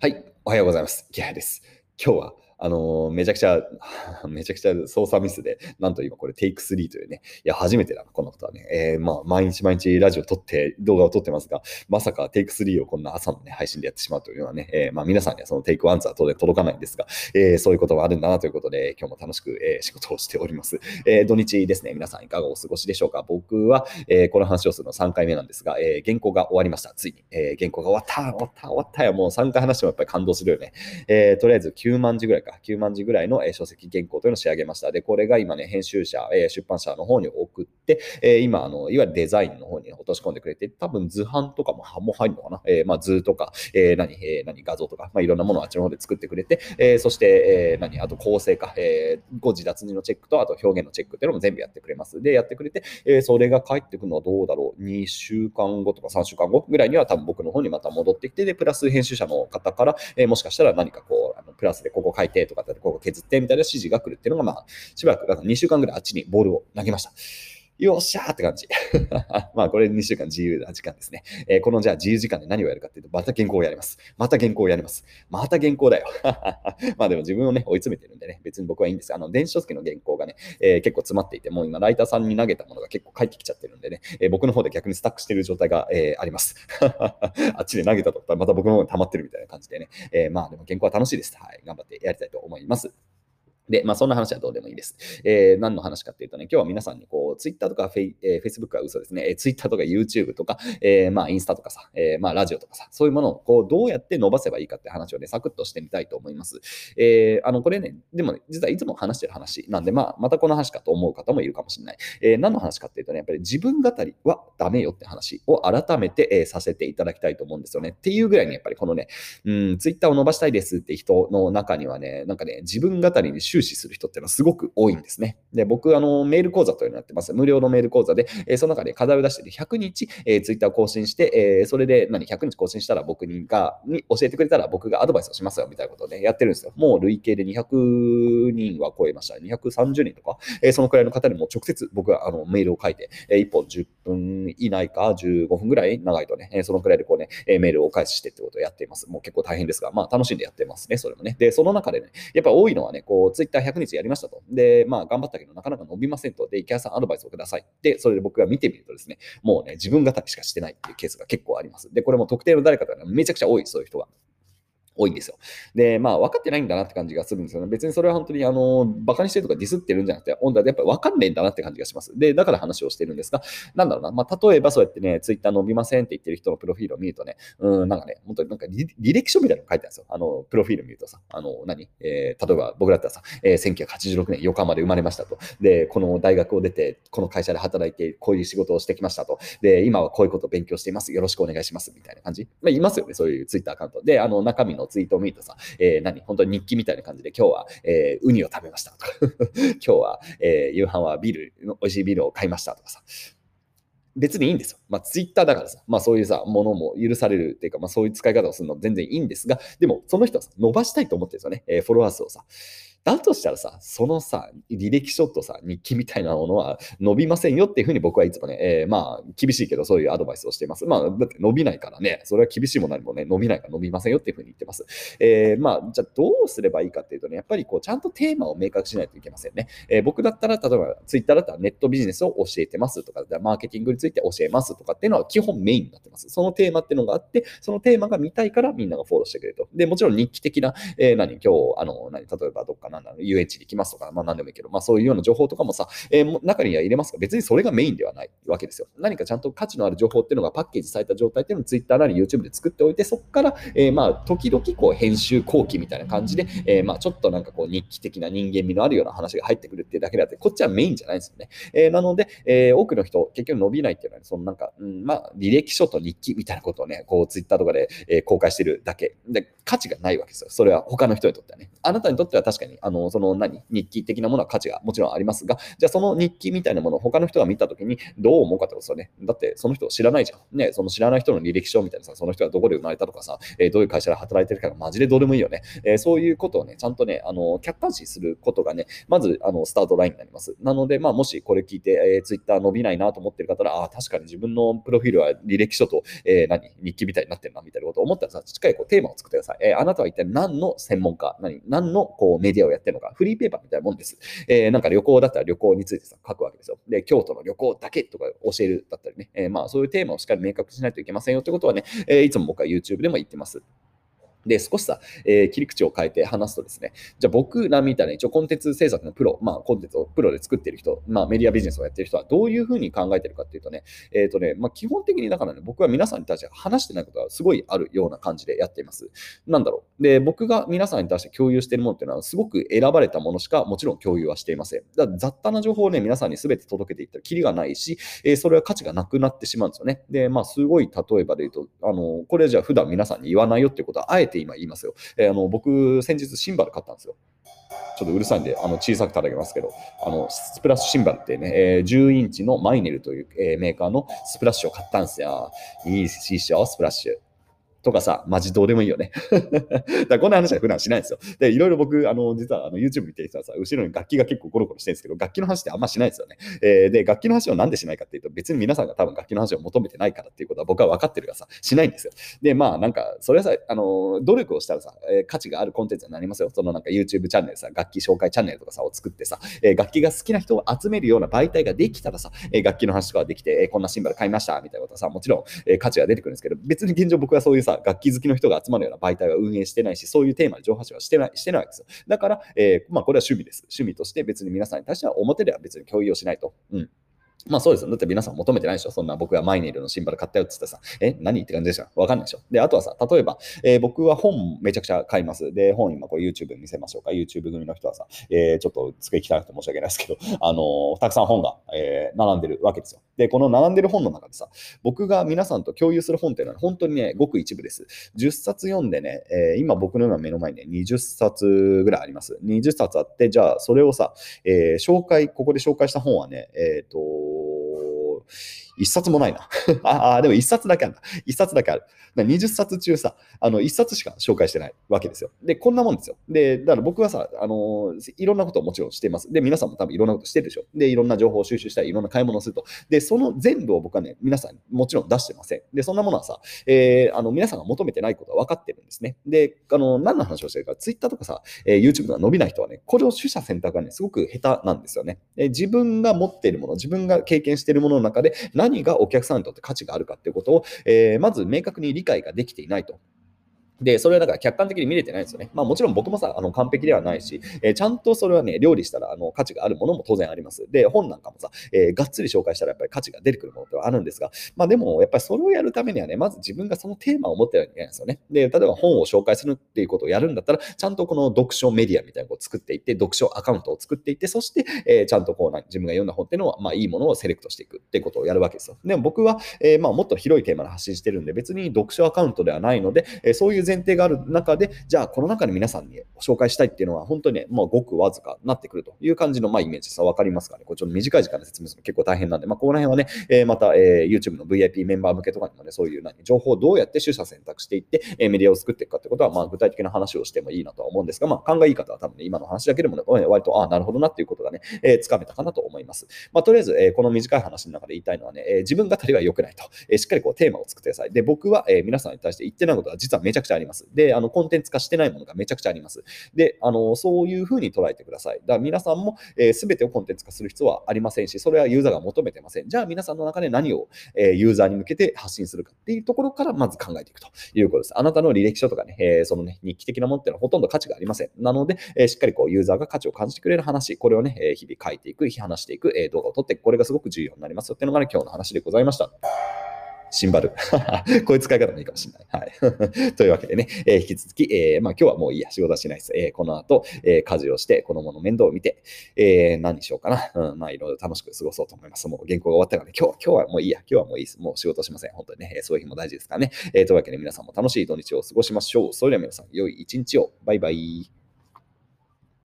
はい、おはようございます。ギハです。今日はあの、めちゃくちゃ、めちゃくちゃ操作ミスで、なんと今これテイク3というね、いや、初めてだな、このことはね。えー、まあ、毎日毎日ラジオ撮って、動画を撮ってますが、まさかテイク3をこんな朝のね、配信でやってしまうというのはね、えー、まあ、皆さんにはそのテイク1は当然届かないんですが、えー、そういうことがあるんだなということで、今日も楽しく、えー、仕事をしております。えー、土日ですね、皆さんいかがお過ごしでしょうか僕は、えー、この話をするの3回目なんですが、えー、原稿が終わりました。ついに。えー、原稿が終わった、終わった、終わったよ。もう3回話してもやっぱり感動するよね。えー、とりあえず9万字ぐらいか。9万字ぐらいの書籍原稿というのを仕上げました。で、これが今ね、編集者、出版社の方に送って、今、あのいわゆるデザインの方に落とし込んでくれて、多分図版とかもも入るのかな、えー、まあ図とか、えー、何、えー、何、画像とか、まあ、いろんなものをあっちの方で作ってくれて、えー、そして、えー、何、あと構成か、えー、誤字脱字のチェックと、あと表現のチェックっていうのも全部やってくれます。で、やってくれて、えー、それが返ってくるのはどうだろう、2週間後とか3週間後ぐらいには多分僕の方にまた戻ってきて、で、プラス編集者の方から、えー、もしかしたら何かこう、あのプラスでここ書いてとか、こう削ってみたいな指示が来るっていうのが、まあ、しばらく、2週間ぐらいあっちにボールを投げました。よっしゃーって感じ。まあ、これ2週間自由な時間ですね。えー、このじゃあ自由時間で何をやるかっていうと、また原稿をやります。また原稿をやります。また原稿だよ。まあでも自分をね、追い詰めてるんでね、別に僕はいいんです。あの、電子書籍の原稿がね、えー、結構詰まっていて、もう今、ライターさんに投げたものが結構返ってきちゃってるんでね、えー、僕の方で逆にスタックしてる状態が、えあります。あっちで投げたとったらまた僕の方に溜まってるみたいな感じでね。えまあでも原稿は楽しいです。はい。頑張ってやりたいと思います。で、まあ、そんな話はどうでもいいです。えー、何の話かっていうとね、今日は皆さんにこう、Twitter とかフェイ、えー、Facebook は嘘ですね、えー、Twitter とか YouTube とか、えー、まあ、インスタとかさ、えー、まあ、ラジオとかさ、そういうものをこう、どうやって伸ばせばいいかって話をね、サクッとしてみたいと思います。えー、あの、これね、でもね、実はいつも話してる話なんで、まあ、またこの話かと思う方もいるかもしれない。えー、何の話かっていうとね、やっぱり自分語りはダメよって話を改めて、えー、させていただきたいと思うんですよね。っていうぐらいに、やっぱりこのね、うん、Twitter を伸ばしたいですって人の中にはね、なんかね、自分語りに終始する人っていうのはすごく多いんですね。で、僕、あの、メール講座というのをやってます。無料のメール講座で、え、その中で課題を出して100日、えー、ツイッターを更新して、え、それで何、100日更新したら僕にが、に教えてくれたら僕がアドバイスをしますよ、みたいなことをね、やってるんですよ。もう累計で200人は超えました。230人とか、え、そのくらいの方にも直接僕はあのメールを書いて、え、1本10分以内か15分ぐらい長いとね、え、そのくらいでこうね、え、メールをお返してってことをやっています。もう結構大変ですが、まあ楽しんでやってますね、それもね。で、その中でね、やっぱ多いのはね、こう、ツイッター100日やりましたと。で、まあ頑張ったけどなかなか伸びませんと。で、池谷さんアドバイスをください。で、それで僕が見てみるとですね、もうね、自分語りしかしてないっていうケースが結構あります。で、これも特定の誰かとかめちゃくちゃ多い、そういう人が。多いんですよ。で、まあ、分かってないんだなって感じがするんですよね。別にそれは本当に、あの、馬鹿にしてるとかディスってるんじゃなくて、温度でやっぱり分かんねえんだなって感じがします。で、だから話をしてるんですが、なんだろうな、まあ、例えばそうやってね、ツイッター伸びませんって言ってる人のプロフィールを見るとね、うん、なんかね、本当になんか履歴書みたいなの書いてあるんですよ。あの、プロフィール見るとさ、あの、何？えー、例えば僕だったらさ、えー、1986年横浜で生まれましたと。で、この大学を出て、この会社で働いて、こういう仕事をしてきましたと。で、今はこういうことを勉強しています。よろしくお願いします。みたいな感じ。まあ、いますよね、そういうツイッターアカウント。で、あの、中身のツイートを見るとさ、えー、何？本当に日記みたいな感じで、今日は、えー、ウニを食べましたとか 今日は、えー、夕飯はビール、美味しいビールを買いましたとかさ、別にいいんですよ。まあ、ツイッターだからさ、まあ、そういうさ、ものも許されるっていうか、まあ、そういう使い方をするの全然いいんですが、でも、その人は、伸ばしたいと思ってるんですよね、えー、フォロワー数をさ。だとしたらさ、そのさ、履歴書とさ、日記みたいなものは伸びませんよっていうふうに僕はいつもね、えー、まあ、厳しいけどそういうアドバイスをしています。まあ、だって伸びないからね、それは厳しいものにもね、伸びないから伸びませんよっていうふうに言ってます。えー、まあ、じゃあどうすればいいかっていうとね、やっぱりこう、ちゃんとテーマを明確しないといけませんね。えー、僕だったら、例えば、ツイッターだったらネットビジネスを教えてますとか、マーケティングについて教えますとかっていうのは基本メインになってます。そのテーマっていうのがあって、そのテーマが見たいからみんながフォローしてくれると。で、もちろん日記的な、えー、何、今日、あの、何、例えばどっかな？んだろう、遊園地に行きますとか、まあ何でもいいけど、まあそういうような情報とかもさ、えー、中には入れますが、別にそれがメインではないわけですよ。何かちゃんと価値のある情報っていうのがパッケージされた状態っていうのを Twitter なり YouTube で作っておいて、そこから、えー、まあ時々こう編集後期みたいな感じで、えー、まあちょっとなんかこう日記的な人間味のあるような話が入ってくるっていうだけであって、こっちはメインじゃないんですよね。えー、なので、えー、多くの人、結局伸びないっていうのは、ね、そのなんか、うん、まあ履歴書と日記みたいなことをね、こう Twitter とかで、え、公開してるだけで、価値がないわけですよ。それは他の人にとってはね。あなたにとっては確かにあの、その何？日記的なものは価値がもちろんありますが、じゃあその日記みたいなものを他の人が見たときにどう思うかってことですよね。だってその人を知らないじゃん。ね、その知らない人の履歴書みたいなさ、その人がどこで生まれたとかさ、えー、どういう会社で働いてるかがマジでどうでもいいよね。えー、そういうことをね、ちゃんとね、あの、客観視することがね、まず、あの、スタートラインになります。なので、まあ、もしこれ聞いて、えー、Twitter 伸びないなと思ってる方は、あ確かに自分のプロフィールは履歴書と、えー、何、日記みたいになってるな、みたいなことを思ったらさ、しっかりこうテーマを作ってください。えー、あなたは一体何の専門家、何、何のこうメディアをやってるのか、フリーペーパーみたいなもんです。えー、なんか旅行だったら旅行についてさ、書くわけですよ。で、京都の旅行だけとか教えるだったりね、えー、まあ、そういうテーマをしっかり明確しないといけませんよってことはね、えー、いつも僕は YouTube でも言ってます。で、少しさ、えー、切り口を変えて話すとですね、じゃあ僕らみたいな一応コンテンツ制作のプロ、まあコンテンツをプロで作ってる人、まあメディアビジネスをやってる人はどういうふうに考えてるかっていうとね、えっ、ー、とね、まあ基本的にだからね、僕は皆さんに対して話してないことがすごいあるような感じでやっています。なんだろう。で、僕が皆さんに対して共有しているものっていうのはすごく選ばれたものしかもちろん共有はしていません。だ雑多な情報をね、皆さんに全て届けていったらキリがないし、えー、それは価値がなくなってしまうんですよね。で、まあすごい例えばで言うと、あの、これじゃあ普段皆さんに言わないよっていうことはあえて今言いますよ。えー、あの僕、先日シンバル買ったんですよ。ちょっとうるさいんで、あの小さく叩きますけど、あのスプラッシュシンバルってね、えー、10インチのマイネルという、えー、メーカーのスプラッシュを買ったんですよ。いいっしょ、スプラッシュ。とかさ、マジどうでもいいよね。だこんな話は普段しないんですよ。で、いろいろ僕、あの、実はあの YouTube 見てる人はさ、後ろに楽器が結構ゴロゴロしてるんですけど、楽器の話ってあんましないですよね。えー、で、楽器の話をなんでしないかっていうと、別に皆さんが多分楽器の話を求めてないからっていうことは僕は分かってるからさ、しないんですよ。で、まあなんか、それはさ、あの、努力をしたらさ、えー、価値があるコンテンツになりますよ。そのなんか YouTube チャンネルさ、楽器紹介チャンネルとかさ、を作ってさ、えー、楽器が好きな人を集めるような媒体ができたらさ、えー、楽器の話とかできて、えー、こんなシンバル買いましたみたいなことはさ、もちろん、えー、価値が出てくるんですけど、別に現状僕はそういうさ、楽器好きの人が集まるような媒体は運営してないし、そういうテーマで情報発信はしてないしてないわけですよ。だから、えー、まあ、これは趣味です。趣味として別に皆さんに対しては表では別に共有をしないと。うんまあそうですよ。だって皆さん求めてないでしょ。そんな僕がマイネルのシンバル買ったよって言ったらさ、え、何って感じでしょ？わかんないでしょ。で、あとはさ、例えば、えー、僕は本めちゃくちゃ買います。で、本今これ YouTube 見せましょうか。YouTube 組の人はさ、えー、ちょっと机汚くて申し訳ないですけど、あのー、たくさん本が、えー、並んでるわけですよ。で、この並んでる本の中でさ、僕が皆さんと共有する本っていうのは本当にね、ごく一部です。10冊読んでね、えー、今僕の今目の前にね、20冊ぐらいあります。20冊あって、じゃあそれをさ、えー、紹介、ここで紹介した本はね、えっ、と、一冊もないな。ああ、でも一冊だけあるな。一冊だけある。20冊中さ、あの、一冊しか紹介してないわけですよ。で、こんなもんですよ。で、だから僕はさ、あの、いろんなことをもちろんしています。で、皆さんも多分いろんなことしてるでしょ。で、いろんな情報を収集したり、いろんな買い物をすると。で、その全部を僕はね、皆さんもちろん出してません。で、そんなものはさ、えー、あの、皆さんが求めてないことは分かってるんですね。で、あの、何の話をしてるか、Twitter とかさ、えー、YouTube が伸びない人はね、これを取捨選択がね、すごく下手なんですよね。で自分が持っているもの、自分が経験しているものの中で何何がお客さんにとって価値があるかっていうことを、えー、まず明確に理解ができていないと。で、それはだから客観的に見れてないんですよね。まあもちろん僕もさ、あの完璧ではないし、えー、ちゃんとそれはね、料理したらあの価値があるものも当然あります。で、本なんかもさ、えー、がっつり紹介したらやっぱり価値が出てくるものってはあるんですが、まあでもやっぱりそれをやるためにはね、まず自分がそのテーマを持ってないといけないんですよね。で、例えば本を紹介するっていうことをやるんだったら、ちゃんとこの読書メディアみたいなのを作っていって、読書アカウントを作っていって、そして、えー、ちゃんとこうな自分が読んだ本っていうのは、まあいいものをセレクトしていくっていうことをやるわけですよ。でも僕は、えー、まあもっと広いテーマで発信してるんで、別に読書アカウントではないので、え、そういう前提がある中で、じゃあこの中で皆さんに紹介したいっていうのは、本当にね、もうごくわずかになってくるという感じの、まあ、イメージさ、わかりますかね。これちょっと短い時間で説明するの結構大変なんで、まあ、ここら辺はね、えー、また、えー、YouTube の VIP メンバー向けとかにもね、そういう何情報をどうやって取捨選択していって、えー、メディアを作っていくかってことは、まあ、具体的な話をしてもいいなとは思うんですが、まあ、勘がいい方は多分ね、今の話だけでもね、割と、ああ、なるほどなっていうことがね、えー、つかめたかなと思います。まあ、とりあえず、えー、この短い話の中で言いたいのはね、えー、自分語りは良くないと、えー、しっかりこうテーマを作ってください。で、僕は、えー、皆さんに対して言ってないことは実はめちゃくちゃあります。で、あの、コンテンツ化してないものがめちゃくちゃあります。で、あのそういうふうに捉えてください。だから皆さんも、えー、全てをコンテンツ化する必要はありませんし、それはユーザーが求めてません。じゃあ皆さんの中で何を、えー、ユーザーに向けて発信するかっていうところからまず考えていくということです。あなたの履歴書とかね、えー、そのね、日記的なものっていうのはほとんど価値がありません。なので、えー、しっかりこうユーザーが価値を感じてくれる話、これをね、えー、日々書いていく、話していく、えー、動画を撮っていく、これがすごく重要になりますよっていうのがね、今日の話でございました。シンバル。こういう使い方もいいかもしれない。はい。というわけでね、えー、引き続き、えー、まあ今日はもういいや、仕事はしないです。えー、この後、え、家事をして、子供の面倒を見て、えー、何にしようかな。うん、まあいろいろ楽しく過ごそうと思います。もう原稿が終わったからね、今日今日はもういいや、今日はもういいです。もう仕事しません。本当にね、えー、そういう日も大事ですからね。えー、というわけで皆さんも楽しい土日を過ごしましょう。それでは皆さん、良い一日を。バイバイ。